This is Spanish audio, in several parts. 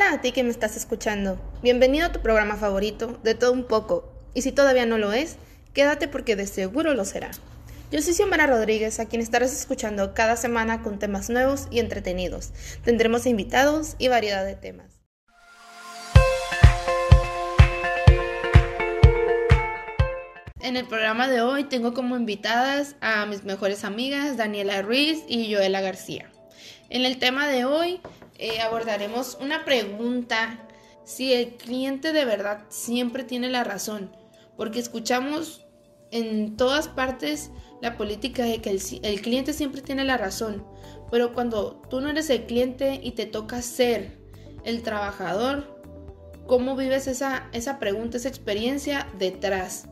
Hola a ti que me estás escuchando. Bienvenido a tu programa favorito, de todo un poco. Y si todavía no lo es, quédate porque de seguro lo será. Yo soy Xiomara Rodríguez, a quien estarás escuchando cada semana con temas nuevos y entretenidos. Tendremos invitados y variedad de temas. En el programa de hoy tengo como invitadas a mis mejores amigas Daniela Ruiz y Joela García. En el tema de hoy eh, abordaremos una pregunta, si el cliente de verdad siempre tiene la razón, porque escuchamos en todas partes la política de que el, el cliente siempre tiene la razón, pero cuando tú no eres el cliente y te toca ser el trabajador, ¿cómo vives esa, esa pregunta, esa experiencia detrás?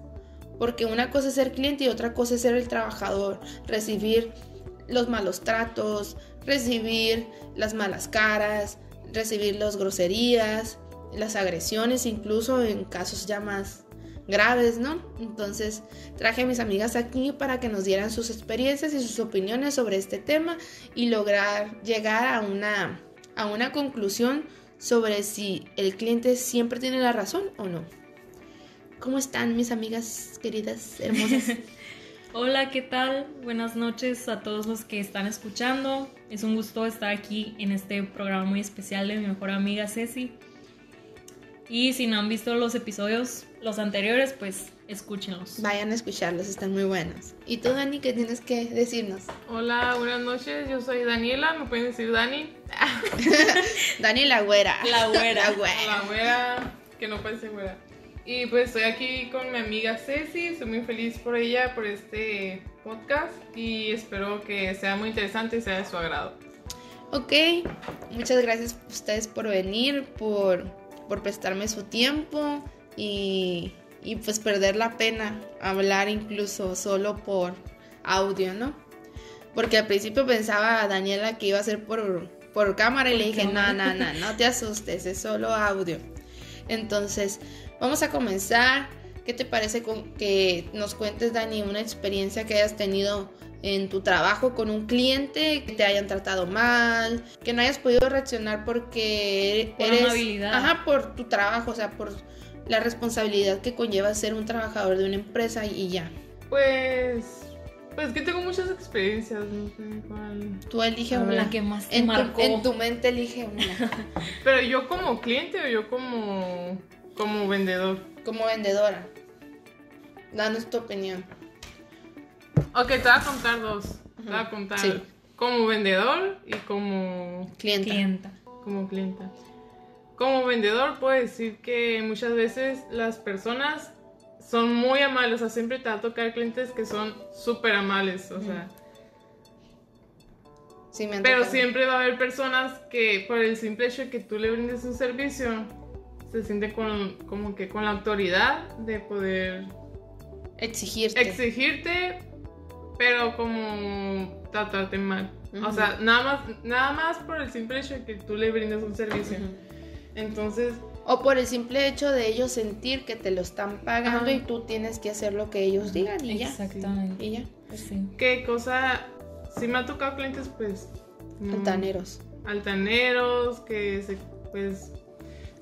Porque una cosa es ser cliente y otra cosa es ser el trabajador, recibir los malos tratos, recibir las malas caras, recibir las groserías, las agresiones, incluso en casos ya más graves, ¿no? Entonces traje a mis amigas aquí para que nos dieran sus experiencias y sus opiniones sobre este tema y lograr llegar a una, a una conclusión sobre si el cliente siempre tiene la razón o no. ¿Cómo están mis amigas queridas, hermosas? Hola, ¿qué tal? Buenas noches a todos los que están escuchando. Es un gusto estar aquí en este programa muy especial de mi mejor amiga Ceci. Y si no han visto los episodios, los anteriores, pues escúchenlos. Vayan a escucharlos, están muy buenos. ¿Y tú, Dani, qué tienes que decirnos? Hola, buenas noches. Yo soy Daniela, me pueden decir Dani. Dani la güera. La güera. La güera. La güera, que no puede ser güera. Y pues estoy aquí con mi amiga Ceci, estoy muy feliz por ella, por este podcast y espero que sea muy interesante y sea de su agrado. Ok, muchas gracias a ustedes por venir, por, por prestarme su tiempo y, y pues perder la pena hablar incluso solo por audio, ¿no? Porque al principio pensaba a Daniela que iba a ser por, por cámara y le dije, no, no, no, no te asustes, es solo audio. Entonces, vamos a comenzar. ¿Qué te parece con que nos cuentes, Dani, una experiencia que hayas tenido en tu trabajo con un cliente, que te hayan tratado mal, que no hayas podido reaccionar porque Por eres... amabilidad. Ajá, por tu trabajo, o sea, por la responsabilidad que conlleva ser un trabajador de una empresa y ya. Pues, pues que tengo muchas experiencias, no sé cuál. Tú elige una. la que más te en, marcó. tu, en tu mente elige una. Pero yo como cliente o yo como, como vendedor. como vendedora. Danos tu opinión. Ok, te voy a contar dos. Te voy a contar sí. como vendedor y como Clienta. Clienta. como clienta. Como vendedor puedo decir que muchas veces las personas son muy amables, o sea, siempre te va a tocar clientes que son súper amables, o sea, Sí, me pero siempre va a haber personas que por el simple hecho de que tú le brindes un servicio, se sienten con, como que con la autoridad de poder Exigirte. exigirte, pero como tratarte mal. O sea, nada más, nada más por el simple hecho de que tú le brindes un servicio. Entonces, O por el simple hecho de ellos sentir que te lo están pagando Ajá. y tú tienes que hacer lo que ellos digan y ya. Exactamente. Y ya. Sí. ¿qué cosa? Si me ha tocado clientes, pues. mm, Altaneros. Altaneros, que se, pues.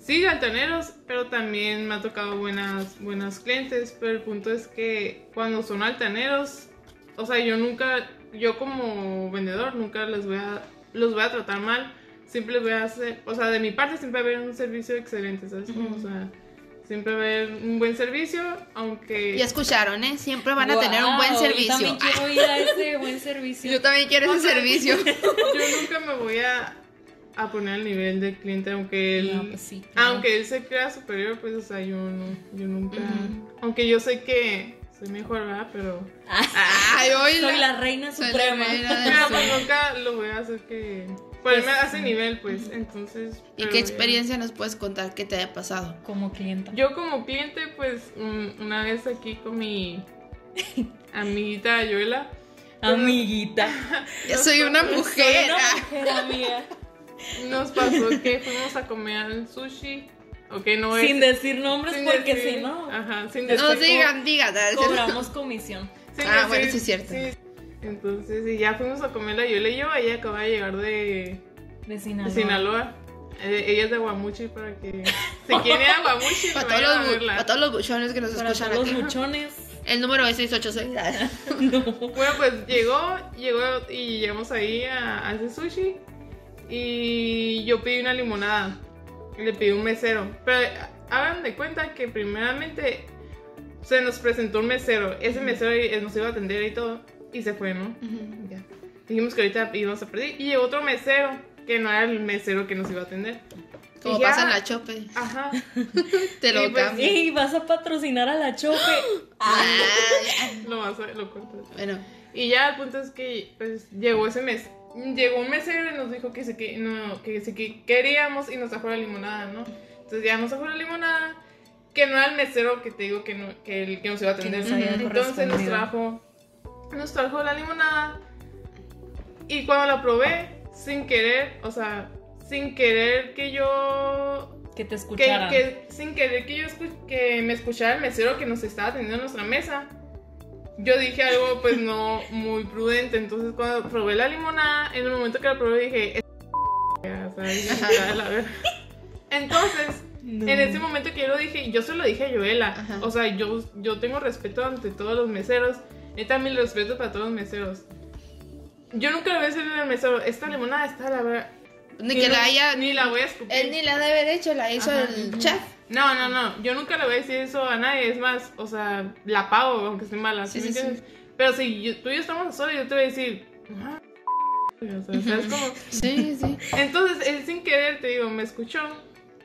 Sí, altaneros, pero también me ha tocado buenas, buenas clientes. Pero el punto es que cuando son altaneros, o sea, yo nunca, yo como vendedor, nunca les voy a, los voy a tratar mal. Siempre voy a hacer, o sea, de mi parte siempre va a haber un servicio excelente, ¿sabes? O sea, siempre va a haber un buen servicio, aunque... Ya escucharon, ¿eh? Siempre van a tener un buen servicio. Yo también quiero ir a ese buen servicio. Yo también quiero ese servicio. yo nunca me voy a, a poner al nivel del cliente, aunque él, No, pues sí, claro. aunque él se crea superior, pues, o sea, yo no, yo nunca, Ujú. aunque yo sé que soy mejor, ¿verdad? Pero, Ay, hoy Soy la reina Soy la suprema. reina sur. pues nunca lo voy a hacer que, ponerme a ese nivel, pues, entonces. ¿Y qué ya. experiencia nos puedes contar que te haya pasado? Como clienta. Yo como cliente, pues, un- una vez aquí con mi amiguita Yoela, Amiguita. Yo soy una Soy mujer. Una ah. mujer amiga. Nos pasó que fuimos a comer al sushi, ok, no Sin es... decir nombres sin porque decir- si no, Ajá, sin No decir- digan, digan. cobramos comisión. Sí, Ah, sí, bueno, sí es cierto. Entonces, y ya fuimos a comer la Yola y yo, ella acaba de llegar de, De de Sinaloa. Sinaloa. Eh, ella es de Guamuchi para que se quiere a Guamuchi. Para todos, a los, verla. para todos los buchones que nos Para escuchan todos aquí. los buchones. El número es 686. Bueno, pues llegó, llegó y llegamos ahí a, a ese sushi. Y yo pedí una limonada. Y le pedí un mesero. Pero hagan de cuenta que primeramente se nos presentó un mesero. Ese mesero eh, nos iba a atender y todo. Y se fue, ¿no? Ujú. Ya. Dijimos que ahorita íbamos a perder. Y llegó otro mesero que no era el mesero que nos iba a atender. Como pasa en "Ah, la chope. Ajá. Te lo Y pues, cambio. ¡Ey! ¿Vas a patrocinar a la Chope? Ah, Lo vas a lo cuento. bueno, Y ya el punto es que pues llegó ese mes. Llegó un mesero y nos dijo que sí que no, que sí que queríamos y nos trajo la limonada, ¿no? Entonces ya nos trajo la limonada, que no era el mesero que te digo que no, que el que nos iba a atender. nos Entonces nos trajo, nos trajo la limonada. Y cuando la probé, sin querer, o sea, sin querer que yo Que te que, que sin querer que yo escu- que me escuchara el mesero que nos estaba atendiendo en nuestra mesa, yo dije algo pues no muy prudente. Entonces cuando probé la limonada, en el momento que la probé dije, "Es. Entonces, No. en ese momento que yo lo dije, yo se lo dije a Joela. Ajá. O sea, yo, yo tengo respeto ante todos los meseros. Neta, mil respeto para todos los meseros. Yo nunca le voy a decir al mesero, esta limonada está la verdad. ni que la haya. Ni la voy a escupir. Él ni la debe haber hecho, la hizo Ajá. el chef. No, no, no. Yo nunca le voy a decir eso a nadie. Es más, o sea, la pago aunque esté mala. ¿sí Sí, me sí, entiendes? Pero si yo- tú y yo estamos solos, yo te voy a decir. "Ah, o sea, ¿sabes cómo? Sí, sí. Entonces, él sin querer, te digo, me escuchó.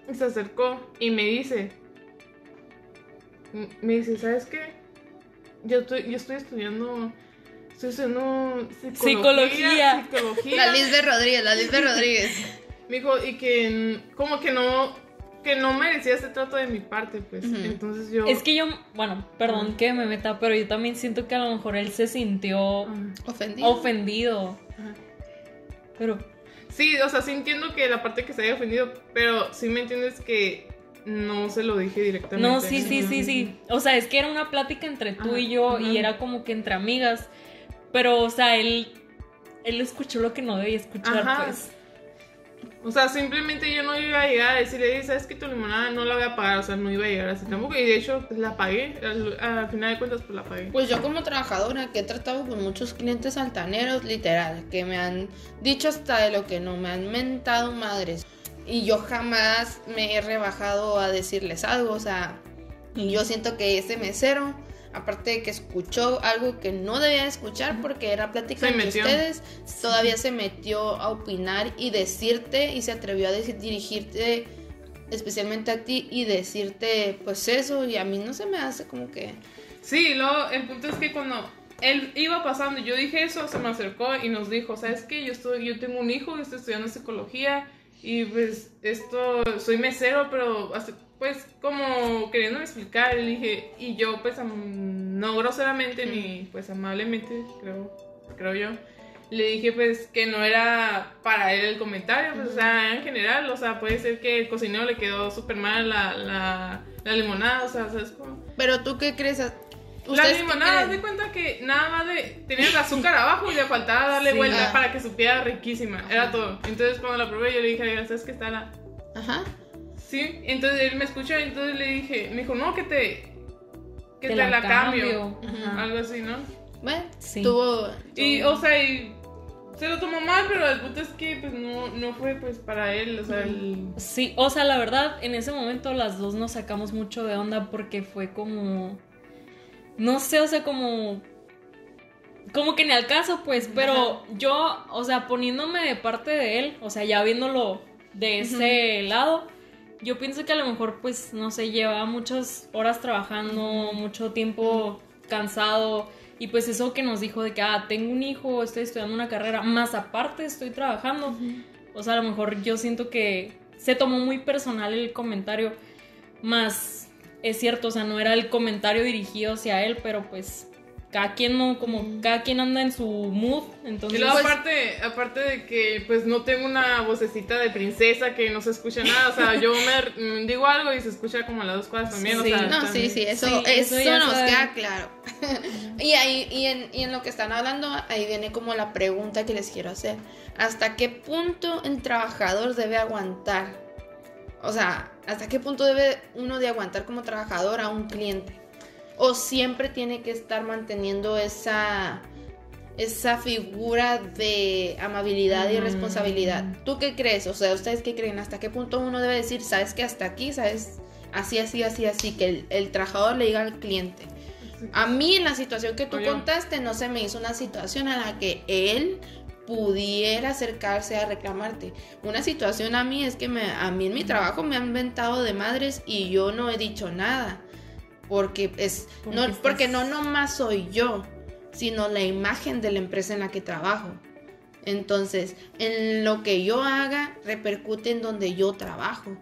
y Se acercó y me dice. Me dice, ¿sabes qué? Yo estoy, yo estoy estudiando. Estoy estudiando psicología. Psicología. psicología. La Liz de Rodríguez, la Liz de Rodríguez. Me dijo, y que como que no, que no merecía ese trato de mi parte, pues. Entonces yo... Es que yo, bueno, perdón que me meta, pero yo también siento que a lo mejor él se sintió Ofendido. ofendido. ajá. Pero Sí, o sea, sí entiendo que la parte que se haya ofendido, pero sí me entiendes que no se lo dije directamente. no, sí, sí, sí, sí. O sea, es que era una plática entre tú y yo y era como que entre amigas. Pero, o sea, él, él escuchó lo que no debía escuchar, Ajá. pues. O sea, simplemente yo no iba a llegar a decirle, "Ey, ¿sabes que tu limonada no la voy a pagar? O sea, no iba a llegar así tampoco. Y de hecho, pues la pagué. Al, al final de cuentas, pues la pagué. Pues yo como trabajadora que he tratado con muchos clientes altaneros, literal, que me han dicho hasta de lo que no, me han mentado madres. Y yo jamás me he rebajado a decirles algo, o sea, yo siento que ese mesero, aparte de que escuchó algo que no debía escuchar porque era plática metió. ustedes, todavía se metió a opinar y decirte y se atrevió a decir- dirigirte especialmente a ti y decirte pues eso y a mí no se me hace como que... Sí, luego el punto es que cuando él iba pasando y yo dije eso, se me acercó y nos dijo, ¿sabes qué? Yo, estoy, yo tengo un hijo, estoy estudiando psicología y pues esto, soy mesero, pero pues como queriéndome explicar, le dije, y yo pues no groseramente ni pues amablemente, creo, creo yo. Le dije pues que no era para él el comentario, pues o sea, en general, o sea, puede ser que el cocinero le quedó súper mal la, la, la limonada, o sea, ¿sabes cómo? Pero tú qué crees? La ¿Ustedes qué limonada, de cuenta que nada más de. Tenía el azúcar abajo y le faltaba darle Sí. vuelta Ah. para que supiera riquísima. Era todo. Entonces cuando la probé, yo le dije, "Oiga, ¿sabes qué está la.? Ajá. Sí. Entonces él me escuchó y entonces le dije, me dijo, no, que te. Que te, Te la la, cambio. Algo así, ¿no? Bueno, Sí. tuvo... Y, o sea, y. Se lo tomó mal, pero el punto es que pues no, no fue pues para él, o sea, el... Sí, o sea, la verdad, en ese momento las dos nos sacamos mucho de onda porque fue como. No sé, o sea, como. Como que ni al caso, pues, pero yo, o sea, poniéndome de parte de él, o sea, ya viéndolo de ese lado, yo pienso que a lo mejor, pues, no sé, lleva muchas horas trabajando, mucho tiempo cansado, y pues eso que nos dijo de que, ah, tengo un hijo, estoy estudiando una carrera, más aparte estoy trabajando. O sea, a lo mejor yo siento que se tomó muy personal el comentario, más es cierto, o sea, no era el comentario dirigido hacia él, pero pues cada quien no, como cada quien anda en su mood, entonces... Y luego Pues- aparte, aparte de que pues no tengo una vocecita de princesa que no se escucha nada, o sea, yo me mm, digo algo y se escucha como a las dos cosas también, o Sí. sea, No, sí, también. sí, eso, Sí, eso, nos queda claro. y ahí, y en, y en lo que están hablando, ahí viene como la pregunta que les quiero hacer. ¿Hasta qué punto el trabajador debe aguantar O sea, ¿hasta qué punto debe uno de aguantar como trabajador a un cliente? O siempre tiene que estar manteniendo esa esa figura de amabilidad y Mm. responsabilidad. ¿Tú qué crees? O sea, ¿ustedes qué creen? ¿Hasta qué punto uno debe decir, sabes que hasta aquí, sabes, así, así, así, así, que el, el trabajador le diga al cliente? A mí en la situación que tú Oye. contaste no se me hizo una situación en la que él pudiera acercarse a reclamarte. Una situación a mí es que me, a mí en mi trabajo me han inventado de madres y yo no he dicho nada. Porque es Porque no, estás- porque no nomás soy yo, sino la imagen de la empresa en la que trabajo. Entonces, en lo que yo haga repercute en donde yo trabajo.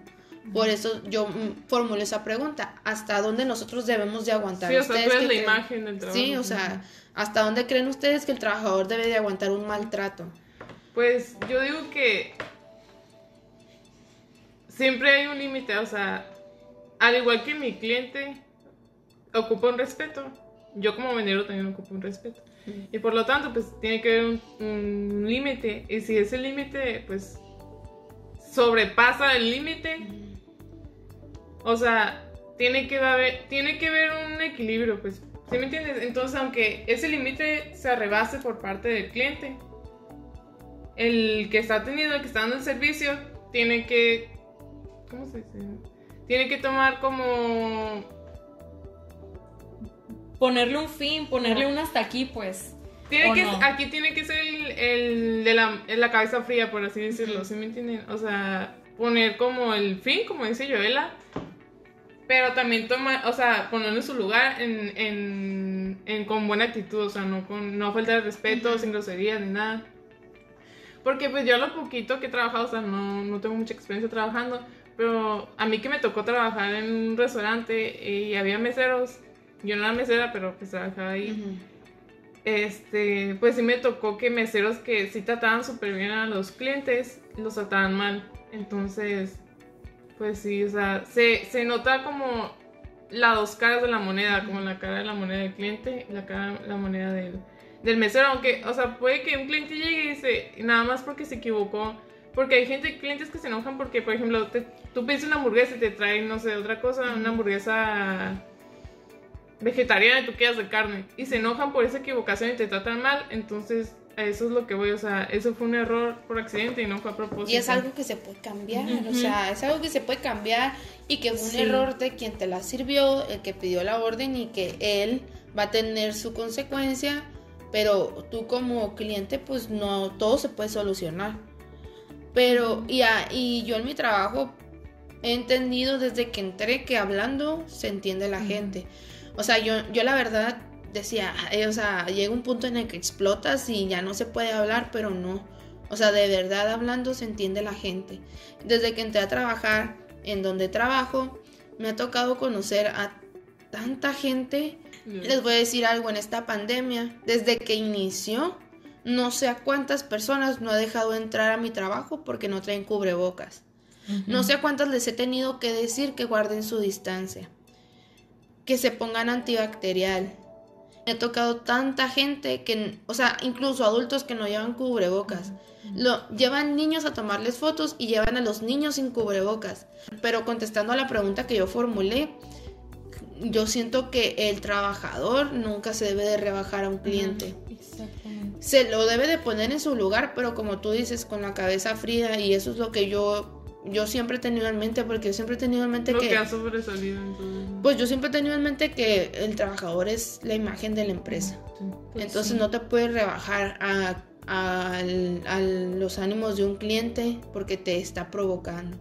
Por eso yo formulo esa pregunta, ¿hasta dónde nosotros debemos de aguantar? Sí, o sea, tú ¿Ustedes eres qué la imagen del trabajo. Sí, o sea, ¿hasta dónde creen ustedes que el trabajador debe de aguantar un maltrato? Pues yo digo que siempre hay un límite, o sea, al igual que mi cliente ocupa un respeto, yo como vendedor también ocupo un respeto. Y por lo tanto, pues tiene que haber un, un límite. Y si ese límite, pues, sobrepasa el límite, o sea, tiene que haber, tiene que haber un equilibrio, pues. ¿Sí me entiendes? Entonces, aunque ese límite se rebase por parte del cliente, el que está teniendo, el que está dando el servicio, tiene que. ¿Cómo se dice? Tiene que tomar como. Ponerle un fin, ponerle un hasta aquí, pues. Tiene ¿O que, no? Aquí tiene que ser el, el de la, el la cabeza fría, por así decirlo, ¿sí me entienden? O sea, poner como el fin, como dice Joela, pero también toma, o sea, ponerlo en su lugar en, en, en- con buena actitud, o sea, no con no falta de respeto, sin groserías ni nada. Porque pues yo lo poquito que he trabajado, o sea, no, no tengo mucha experiencia trabajando, pero a mí que me tocó trabajar en un restaurante y había meseros, yo no era mesera, pero pues trabajaba ahí. Ujú. Este, pues sí me tocó que meseros que sí trataban súper bien a los clientes, los trataban mal. Entonces, pues sí, o sea, se, se nota como las dos caras de la moneda, como la cara de la moneda del cliente y la cara la moneda del, del mesero. Aunque, o sea, puede que un cliente llegue y dice, nada más porque se equivocó. Porque hay gente, clientes que se enojan porque, por ejemplo, te- tú pides una hamburguesa y te traen, no sé, otra cosa, una hamburguesa vegetariana y tú quieras de carne y se enojan por esa equivocación y te tratan mal, entonces eso es lo que voy, o sea, eso fue un error por accidente y no fue a propósito. Y es algo que se puede cambiar, o sea, es algo que se puede cambiar y que fue un Sí. error de quien te la sirvió, el que pidió la orden y que él va a tener su consecuencia, pero tú como cliente pues no, todo se puede solucionar. Pero, y, a- y yo en mi trabajo he entendido desde que entré que hablando se entiende la gente. O sea, yo, yo la verdad decía, "Ay, o sea, llega un punto en el que explotas y ya no se puede hablar, pero no. O sea, de verdad hablando se entiende la gente. Desde que entré a trabajar en donde trabajo, me ha tocado conocer a tanta gente. Les voy a decir algo en esta pandemia. Desde que inició, no sé a cuántas personas no he dejado entrar a mi trabajo porque no traen cubrebocas. No sé a cuántas les he tenido que decir que guarden su distancia, que se pongan antibacterial. Me ha tocado tanta gente que, o sea, incluso adultos que no llevan cubrebocas. Lo, llevan niños a tomarles fotos y llevan a los niños sin cubrebocas. Pero contestando a la pregunta que yo formulé, yo siento que el trabajador nunca se debe de rebajar a un cliente Exactamente. se lo debe de poner en su lugar, pero como tú dices, con la cabeza fría y eso es lo que yo yo siempre he tenido en mente, porque yo siempre he tenido en mente lo que, que ha sobresalido en todo. pues yo siempre he tenido en mente que el trabajador es la imagen de la empresa. Pues Entonces sí. no te puedes rebajar a, a- a los ánimos de un cliente porque te está provocando.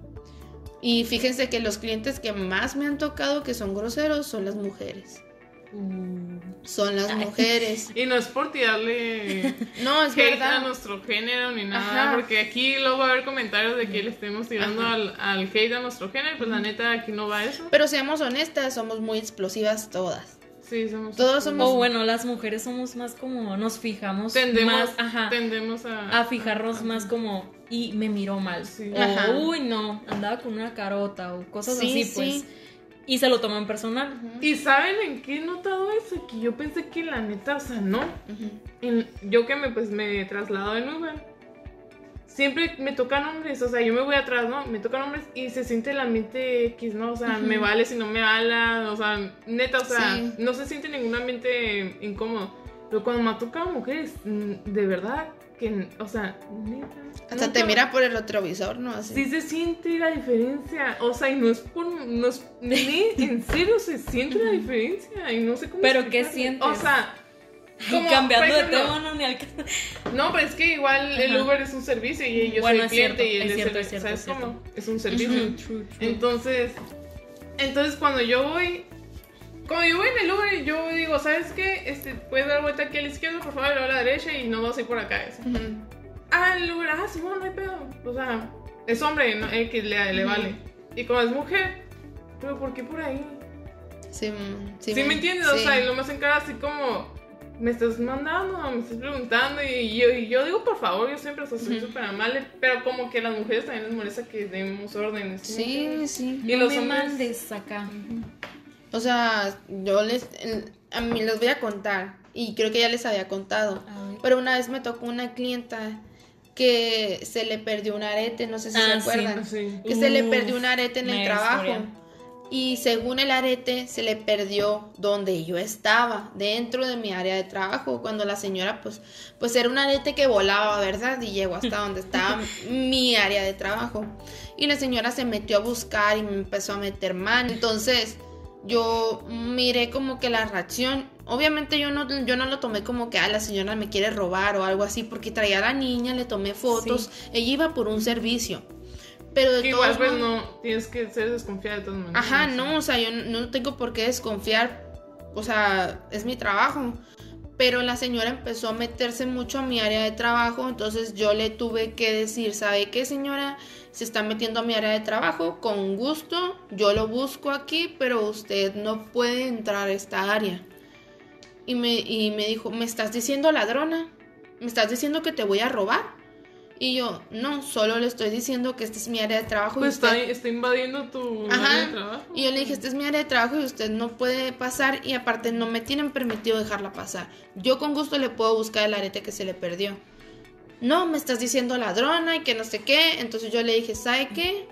Y fíjense que los clientes que más me han tocado que son groseros son las mujeres. Uh, Son las Ay. mujeres. Y no es por tirarle No, es hate a nuestro género ni nada, Ajá. porque aquí luego va a haber comentarios de que le estemos tirando al, al hate a nuestro género, pues la neta aquí no va eso. Pero seamos honestas, somos muy explosivas todas. Sí, somos. Todos somos- O bueno, las mujeres somos más como, nos fijamos Tendemos, más, ajá, tendemos a. a fijarnos más como, y me miró mal. Sí. O, Ajá. uy, no, andaba con una carota o cosas Sí, así, pues. sí. Y se lo toman personal. ¿Y saben en qué he notado eso? Que yo pensé que la neta, o sea, no. En- yo que me pues me traslado en Uber. siempre me tocan hombres, o sea, yo me voy atrás, ¿no? Me tocan hombres y se siente el ambiente X, ¿no? O sea, me vale si no me hablan, o sea, neta, o sea, Sí. no se siente ningún ambiente incómodo. Pero cuando me ha tocado mujeres, mm, de verdad, que, o sea, neta. Hasta nunca- te mira por el retrovisor, ¿no? Así. Sí se siente la diferencia, o sea, y no es por, no es, ni- en serio se siente la diferencia y no sé cómo ¿Pero qué sientes? O sea, Y como, cambiando de tema, no, ni al. No, pero es que igual el Ajá. Uber es un servicio y yo Bueno, cliente cierto, y él es cierto, el- es cierto, ¿sabes es cierto. cómo? Es un servicio. Ujú. Entonces, entonces cuando yo voy, cuando yo voy en el Uber, yo digo, ¿sabes qué? Este, puedes dar vuelta aquí a la izquierda, por favor, luego a la derecha y no vas a ir por acá. Eso. Ujú. Ah, el Uber, ah, sí, bueno, no hay pedo. O sea, es hombre, ¿no? Eh, que le, le Ujú. vale. Y como es mujer, pero ¿por qué por ahí? Sí, mm, ¿Sí, me entiendes? O sí. sea, y lo más en cara así como, me estás mandando, me estás preguntando, y yo, y yo digo, por favor, yo siempre soy Ujú. súper amable, pero como que a las mujeres también les molesta que demos órdenes. ¿sí me Sí, entiendes? sí. Y no los me hombres- mandes acá. O sea, yo les. a mí les voy a contar. Y creo que ya les había contado. Pero una vez me tocó una clienta que se le perdió un arete, no sé si Ah, se acuerdan. Sí. Que se le perdió un arete en el trabajo. historia. Y según el arete, se le perdió donde yo estaba, dentro de mi área de trabajo. Cuando la señora, pues, pues era un arete que volaba, ¿verdad? Y llegó hasta donde estaba mi área de trabajo. Y la señora se metió a buscar y me empezó a meter mano. Entonces, yo miré como que la reacción. Obviamente yo no, yo no lo tomé como que ah, la señora me quiere robar o algo así, porque traía a la niña, le tomé fotos. Ella iba por un servicio. Pero de Que todos igual pues no, tienes que ser desconfiada de todas maneras. Ajá, no, o sea, yo no tengo por qué desconfiar, o sea, es mi trabajo. Pero la señora empezó a meterse mucho a mi área de trabajo, entonces yo le tuve que decir, ¿sabe qué señora? Se está metiendo a mi área de trabajo, con gusto, yo lo busco aquí, pero usted no puede entrar a esta área. Y me, y me dijo, ¿me estás diciendo ladrona? ¿Me estás diciendo que te voy a robar? Y yo, no, solo le estoy diciendo que esta es mi área de trabajo. y Pues usted- está, está invadiendo tu Ajá. área de trabajo. y yo le dije, esta es mi área de trabajo y usted no puede pasar y aparte no me tienen permitido dejarla pasar. Yo con gusto le puedo buscar el arete que se le perdió. No, me estás diciendo ladrona y que no sé qué. Entonces yo le dije, ¿sabe qué?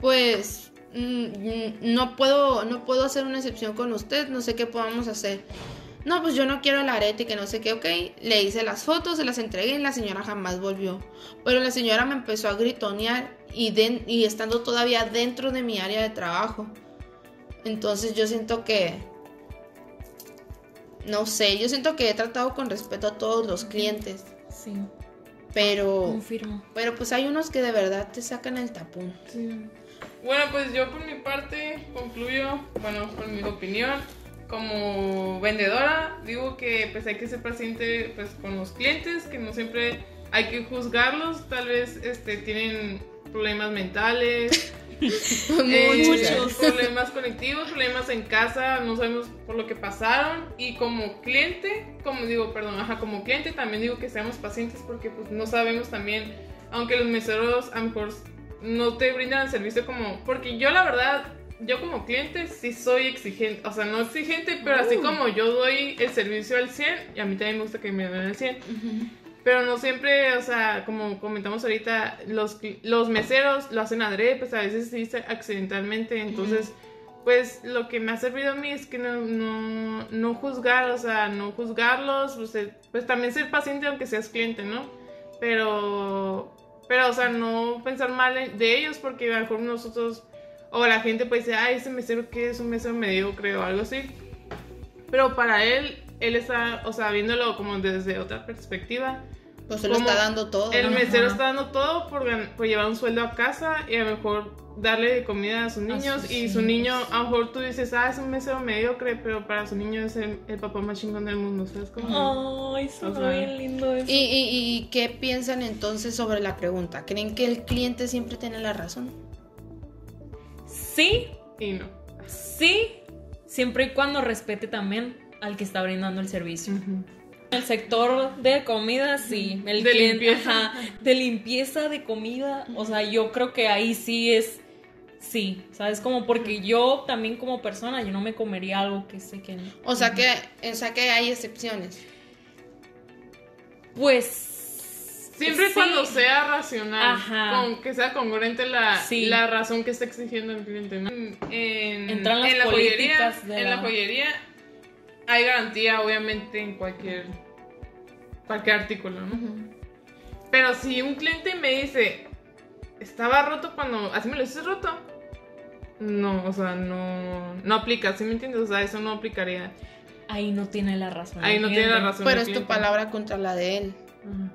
Pues mm, mm, no puedo, no puedo hacer una excepción con usted, no sé qué podamos hacer. No, pues yo no quiero el arete y que no sé qué, ok. Le hice las fotos, se las entregué y la señora jamás volvió. Pero la señora me empezó a gritonear y, estando todavía dentro de mi área de trabajo. Entonces yo siento que... No sé, yo siento que he tratado con respeto a todos los clientes. Sí, Pero... confirmo. Pero pues hay unos que de verdad te sacan el tapón. Sí. Bueno, pues yo por mi parte concluyo, bueno, por mi opinión, como vendedora, digo que pues hay que ser paciente pues con los clientes, que no siempre hay que juzgarlos, tal vez este tienen problemas mentales, eh, Muchos. problemas conectivos, problemas en casa, no sabemos por lo que pasaron y como cliente, como digo, perdón, ajá, como cliente también digo que seamos pacientes porque pues no sabemos también, aunque los meseros a lo mejor no te brindan el servicio como, porque yo la verdad, yo como cliente sí soy exigente, o sea, no exigente, pero así Uh. como yo doy el servicio al 100, y a mí también me gusta que me den al 100, pero no siempre, o sea, como comentamos ahorita, los, los meseros lo hacen adrede, pues a veces se- accidentalmente. Entonces, pues lo que me ha servido a mí es que no, no, no juzgar, o sea, no juzgarlos, pues, eh, pues también ser paciente aunque seas cliente, ¿no? Pero, pero, o sea, no pensar mal de ellos porque a lo mejor nosotros, o la gente pues dice, ay, ese mesero que es un mesero mediocre o algo así. Pero para él, él está, o sea, viéndolo como desde otra perspectiva. Pues se lo está dando todo. El ¿no? mesero Ajá. está dando todo por, por llevar un sueldo a casa y a lo mejor darle de comida a sus niños. sus y su niño, a lo mejor tú dices, ah, es un mesero mediocre, pero para su niño es el, el papá más chingón del mundo, ¿sabes cómo? Ay, suena O sea, bien lindo eso. ¿Y, y, y qué piensan entonces sobre la pregunta? ¿Creen que el cliente siempre tiene la razón? Sí, Y no. sí, siempre y cuando respete también al que está brindando el servicio. El sector de comida, sí. El De cliente- limpieza. ajá, de limpieza de comida. O sea, yo creo que ahí sí es. Sí, ¿sabes? Como porque yo también como persona, yo no me comería algo que sé que no. O sea que, o sea que hay excepciones. Pues Siempre Sí. cuando sea racional, Ajá. con, que sea congruente la, Sí. la razón que está exigiendo el cliente. ¿no? En, en- Entran las en la joyería, de en la- la joyería hay garantía, obviamente, en cualquier cualquier artículo, ¿no? Pero si un cliente me dice, estaba roto cuando, así me lo hiciste roto, no, o sea, no, no aplica, ¿sí me entiendes? O sea, eso no aplicaría. Ahí no tiene la razón. Ahí no tiene la razón. Pero es tu palabra contra la de él. Ajá.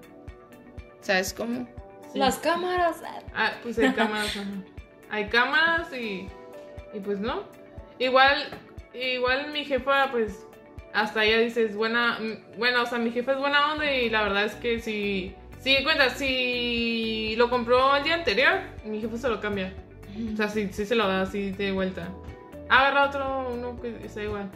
¿Sabes cómo? Sí. Las cámaras. Ah, pues hay cámaras, ajá. Hay cámaras y, y pues no. Igual, igual mi jefa, pues, hasta ella dice, es buena, bueno, o sea, mi jefa es buena onda y la verdad es que si, si cuenta, si lo compró el día anterior, mi jefa se lo cambia. O sea, sí, sí se lo da así de vuelta. Agarra otro, uno que sea igual.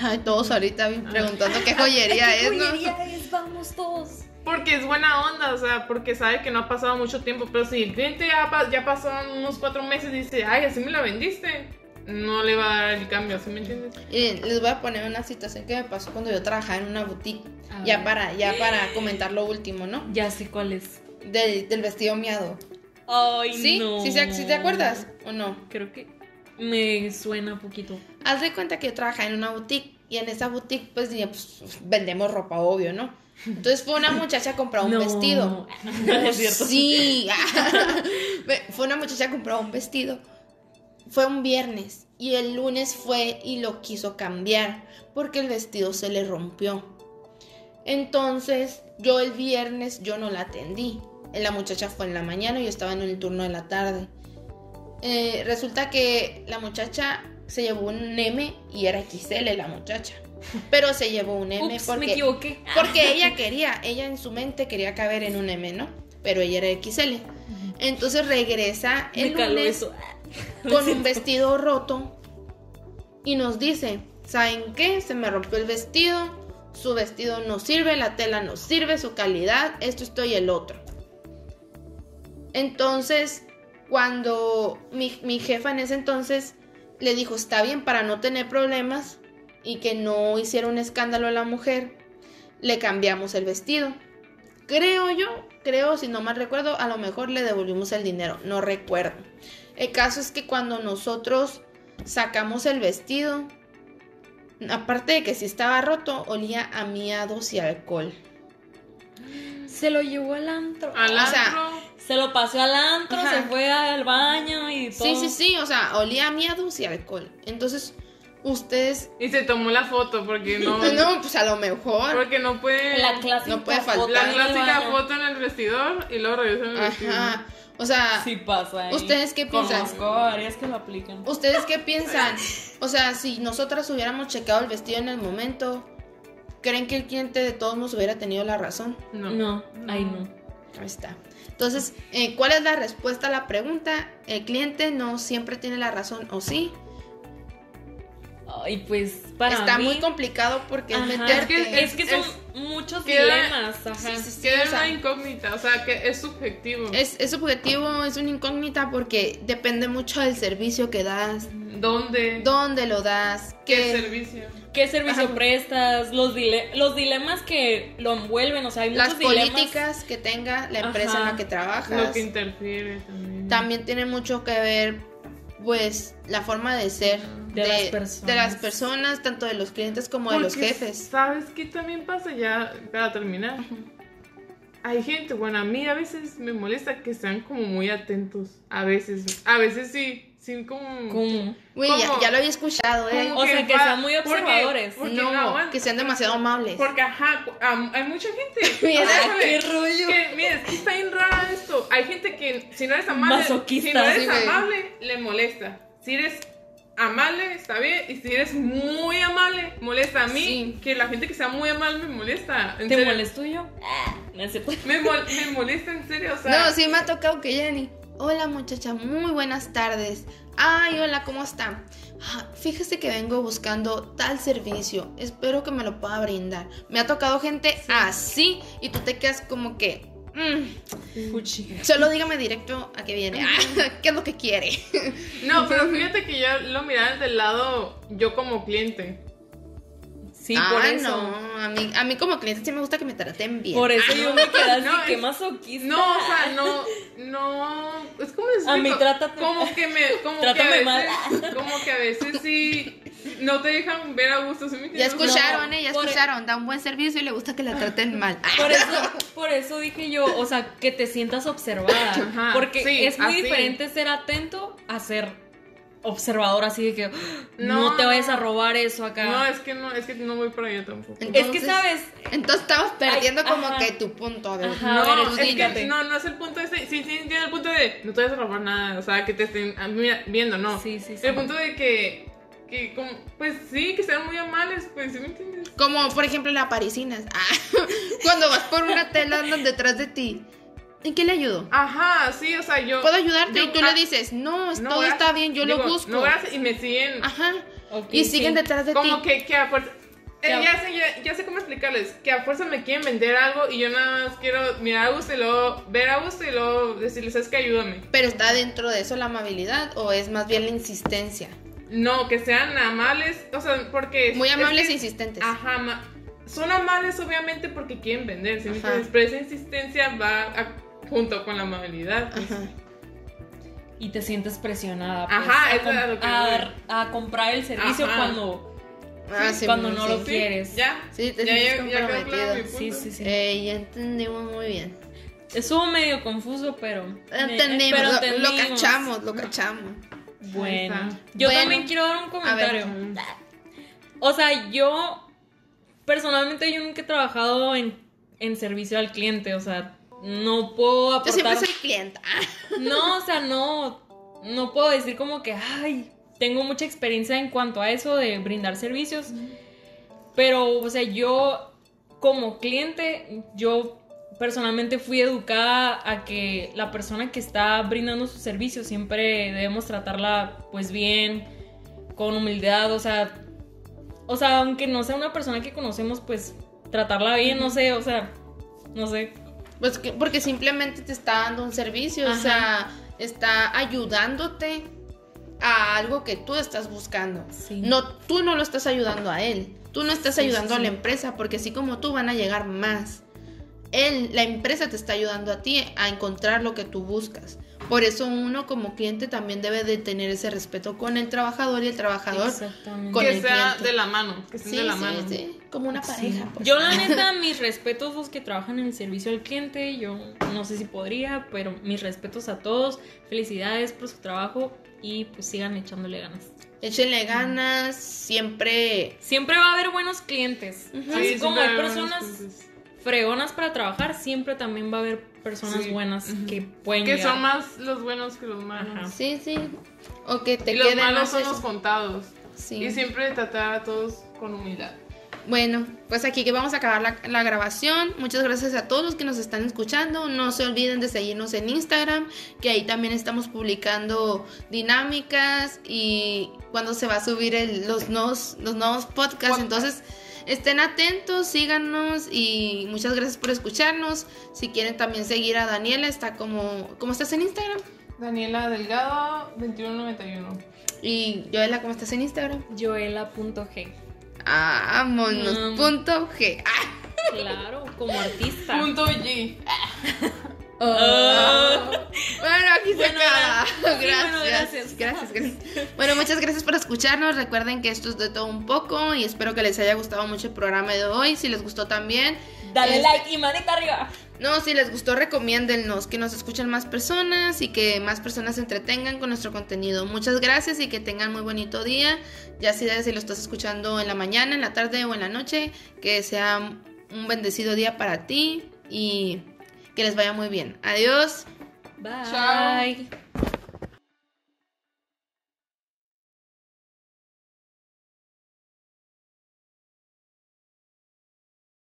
Ay, todos ahorita preguntando qué joyería es, ¿no? es? Vamos todos. Porque es buena onda, o sea, porque sabe que no ha pasado mucho tiempo. Pero si el cliente ya, ya pasó unos cuatro meses y dice, ay, así me la vendiste, no le va a dar el cambio, ¿sí me entiendes? Y les voy a poner una situación que me pasó cuando yo trabajaba en una boutique. Ya para, ya para comentar lo último, ¿no? Ya sé cuál es. Del, del vestido miado. Ay, ¿Sí? no. ¿Sí, se- sí te acuerdas o no? Creo que me suena poquito. Haz de cuenta que yo trabajaba en una boutique y en esa boutique pues, dije, pues, vendemos ropa, obvio, ¿no? Entonces fue una muchacha a comprar un No. vestido. No, es cierto. Sí. Fue una muchacha a comprar un vestido. Fue un viernes y el lunes fue y lo quiso cambiar porque el vestido se le rompió. Entonces yo el viernes yo no la atendí. La muchacha fue en la mañana y yo estaba en el turno de la tarde. Eh, resulta que la muchacha se llevó un M y era XL la muchacha. Pero se llevó un M Ups, porque me equivoqué. porque ella quería, ella en su mente quería caber en un M, ¿no? Pero ella era XL. Entonces regresa el me lunes con un vestido roto y nos dice, ¿saben qué? Se me rompió el vestido, su vestido no sirve, la tela no sirve, su calidad, esto, esto y el otro. Entonces, cuando mi, mi jefa en ese entonces le dijo, está bien para no tener problemas y que no hiciera un escándalo a la mujer, le cambiamos el vestido. Creo yo, creo, si no mal recuerdo, a lo mejor le devolvimos el dinero, no recuerdo. El caso es que cuando nosotros sacamos el vestido, aparte de que si estaba roto, olía a miados y alcohol. Se lo llevó al antro. Al O sea, antro, Se lo pasó al antro, Ajá. se fue al baño y todo. Sí, sí, sí, o sea, olía a miados y alcohol. Entonces, ustedes... y se tomó la foto porque no, No, pues a lo mejor. porque no puede... La clásica No puede foto faltar. la en el clásica foto en el vestidor y luego regresa en el vestidor. Ajá. O sea, Sí pasa. ¿eh? ¿Ustedes qué piensan? Conozco varias que lo aplican. ¿ustedes qué piensan? O sea, si nosotras hubiéramos checado el vestido en el momento, ¿creen que el cliente de todos nos hubiera tenido la razón? No. No, ahí no. Ahí está. Entonces, eh, ¿cuál es la respuesta a la pregunta? ¿El cliente no siempre tiene la razón o sí? Ay, pues para Está mí. muy complicado porque es Ajá, meterte. Es que son es- muchos queda- dilemas. Ajá. Sí, sí, sí, Queda o sea, una incógnita, o sea, que es subjetivo. es, es subjetivo, es una incógnita porque depende mucho del servicio que das, ¿Dónde? dónde lo das, ¿Qué qué, servicio? ¿Qué servicio Ajá. prestas? Los, dile- los dilemas que lo envuelven. O sea, hay muchos las dilemas. políticas que tenga la empresa en la que trabajas. Lo que interfiere también. También tiene mucho que ver, pues, la forma de ser De las personas. de las personas, tanto de los clientes como de los jefes. ¿Sabes qué también pasa ya para terminar? Hay gente, bueno, a mí a veces me molesta que sean como muy atentos. A veces, a veces sí, sin como... ¿Cómo? Güey, ya, ¿Cómo? ya lo había escuchado, ¿eh? como O sea, que va- sean muy porque- observadores. porque No, aguanta. que sean demasiado amables. Porque, ajá, am- hay mucha gente. Mira, qué rollo. Que, mira, es que está bien raro esto. Hay gente que si no eres amable, Masoquista. si no eres Sí, güey. amable, le molesta. Si eres amable, está bien. Y si eres muy amable, molesta a mí. Sí. Que la gente que sea muy amable me molesta. En ¿Te serio. molesto yo? Ah, no. Me, mol- me molesta en serio, o sea. No, sí me ha tocado que Jenny. Hola muchacha, muy buenas tardes. Ay, hola, ¿cómo está? Ah, fíjese que vengo buscando tal servicio. Espero que me lo pueda brindar. Me ha tocado gente así y tú te quedas como que... mm, solo dígame directo a qué viene. Ah, ¿Qué es lo que quiere? No, pero fíjate que yo lo miraba desde el lado yo como cliente. Sí, ah, por eso. no, a mí, a mí como cliente sí me gusta que me traten bien. Por eso yo me quedé así, No, qué masoquista. No, o sea, no, no, es como A mí trátate- como que me, como Trátame que a mal. veces, como que a veces sí, no te dejan ver a gusto, ¿sí me Ya escucharon, No, ¿eh? Ya por- escucharon. Da un buen servicio y le gusta que la traten mal. Ah, Por eso, por eso dije yo, o sea, que te sientas observada. Ajá, porque sí, es muy así. diferente ser atento a ser observador, así de que no, No, te vayas a robar eso acá. No, es que no, es que no voy para allá tampoco. es que, ¿sabes? Entonces estamos perdiendo Ay, como ajá. que tu punto. A ver, Ajá, No, a ver, es que no, no es el punto ese, sí, sí entiendo el punto de no te vayas a robar nada, o sea, que te estén ah, viendo, no. Sí, sí, sí. El punto de que, que como, pues sí, que sean muy amables, pues sí me entiendes. Como por ejemplo la parisinas. Ah, cuando vas por una tela andan detrás de ti. ¿En qué le ayudo? Ajá, sí, o sea, yo. Puedo ayudarte yo- y tú ah, le dices, no, no, todo está bien, yo Digo, lo busco. No, gracias, y me siguen. Ajá. Y sí. siguen detrás de Como ti. que, que a fuerza. Eh, ya, sé, ya, ya sé cómo explicarles. Que a fuerza me quieren vender algo y yo nada más quiero mirar a gusto y luego ver a gusto y luego decirles, es que ayúdame. Pero está dentro de eso la amabilidad o es más bien la insistencia. No, que sean amables, o sea, porque. Muy es amables que- e insistentes. Ajá, ma- son amables obviamente porque quieren vender, ¿sí entiendes? Pero esa insistencia va a- junto con la amabilidad. pues. Ajá. Y te sientes presionada. pues, Ajá, a, eso lo que a- a comprar el servicio Ajá. cuando. Ah, sí, cuando sí. no lo quieres. Ya. Sí, te ya, sientes ya, ya claro comprometido. punto. Sí, sí, sí. Eh, ya entendimos muy bien. Estuvo medio confuso, pero. me- Entendimos, pero lo- lo, entendimos. cachamos, lo cachamos. Bueno, yo Bueno, también quiero dar un comentario. O sea, yo personalmente yo nunca he trabajado en, en servicio al cliente, o sea, no puedo Yo aportar. siempre soy clienta. No, o sea, no, no puedo decir como que, ay, tengo mucha experiencia en cuanto a eso de brindar servicios. Pero, o sea, yo como cliente, yo personalmente fui educada a que la persona que está brindando su servicio siempre debemos tratarla pues bien, con humildad, o sea, o sea, aunque no sea una persona que conocemos, pues tratarla bien, no sé, o sea, no sé. Pues que- porque simplemente te está dando un servicio, o sea, está ayudándote a algo que tú estás buscando. Sí. No, tú no lo estás ayudando a él. Tú no estás Sí, ayudando sí, a la empresa, porque así como tú van a llegar más. Él, la empresa te está ayudando a ti a encontrar lo que tú buscas. Por eso uno como cliente también debe de tener ese respeto con el trabajador y el trabajador. Exactamente. con que el sea cliente. de la mano, que Sí, de la sí, mano. sí, como una pareja. pues. Yo la neta, mis respetos los que trabajan en el servicio al cliente, yo no sé si podría, pero mis respetos a todos, felicidades por su trabajo y pues sigan echándole ganas. Échenle ganas, siempre Siempre va a haber buenos clientes, así Sí, como hay personas. Fregonas para trabajar, siempre también va a haber personas Sí. buenas que pueden Que llegar. son más los buenos que los malos. Ajá. Sí, sí. O que te y los malos son eso. los contados. Sí. Y siempre tratar a todos con humildad. Bueno, pues aquí que vamos a acabar la, la grabación. Muchas gracias a todos los que nos están escuchando. No se olviden de seguirnos en Instagram, que ahí también estamos publicando dinámicas y cuando se va a subir el- los, nuevos, los nuevos podcasts. Podcast. Entonces, estén atentos, síganos y muchas gracias por escucharnos. Si quieren también seguir a Daniela, está como... ¿Cómo estás en Instagram? Daniela Delgado, 2191. Y Joela, ¿cómo estás en Instagram? Joela.g. Vámonos, Mm. punto G. Ah. Claro, como artista. Punto G. Ah. Bueno, aquí se acaba. bueno, gracias, gracias. gracias, gracias. Bueno, muchas gracias por escucharnos. Recuerden que esto es de todo un poco y espero que les haya gustado mucho el programa de hoy. Si les gustó también, Dale like y manita arriba. no, si les gustó, recomiéndennos que nos escuchen más personas y que más personas se entretengan con nuestro contenido. Muchas gracias y que tengan muy bonito día. Ya sea si lo estás escuchando en la mañana, en la tarde o en la noche, que sea un bendecido día para ti y que les vaya muy bien. Adiós. Bye. Chao.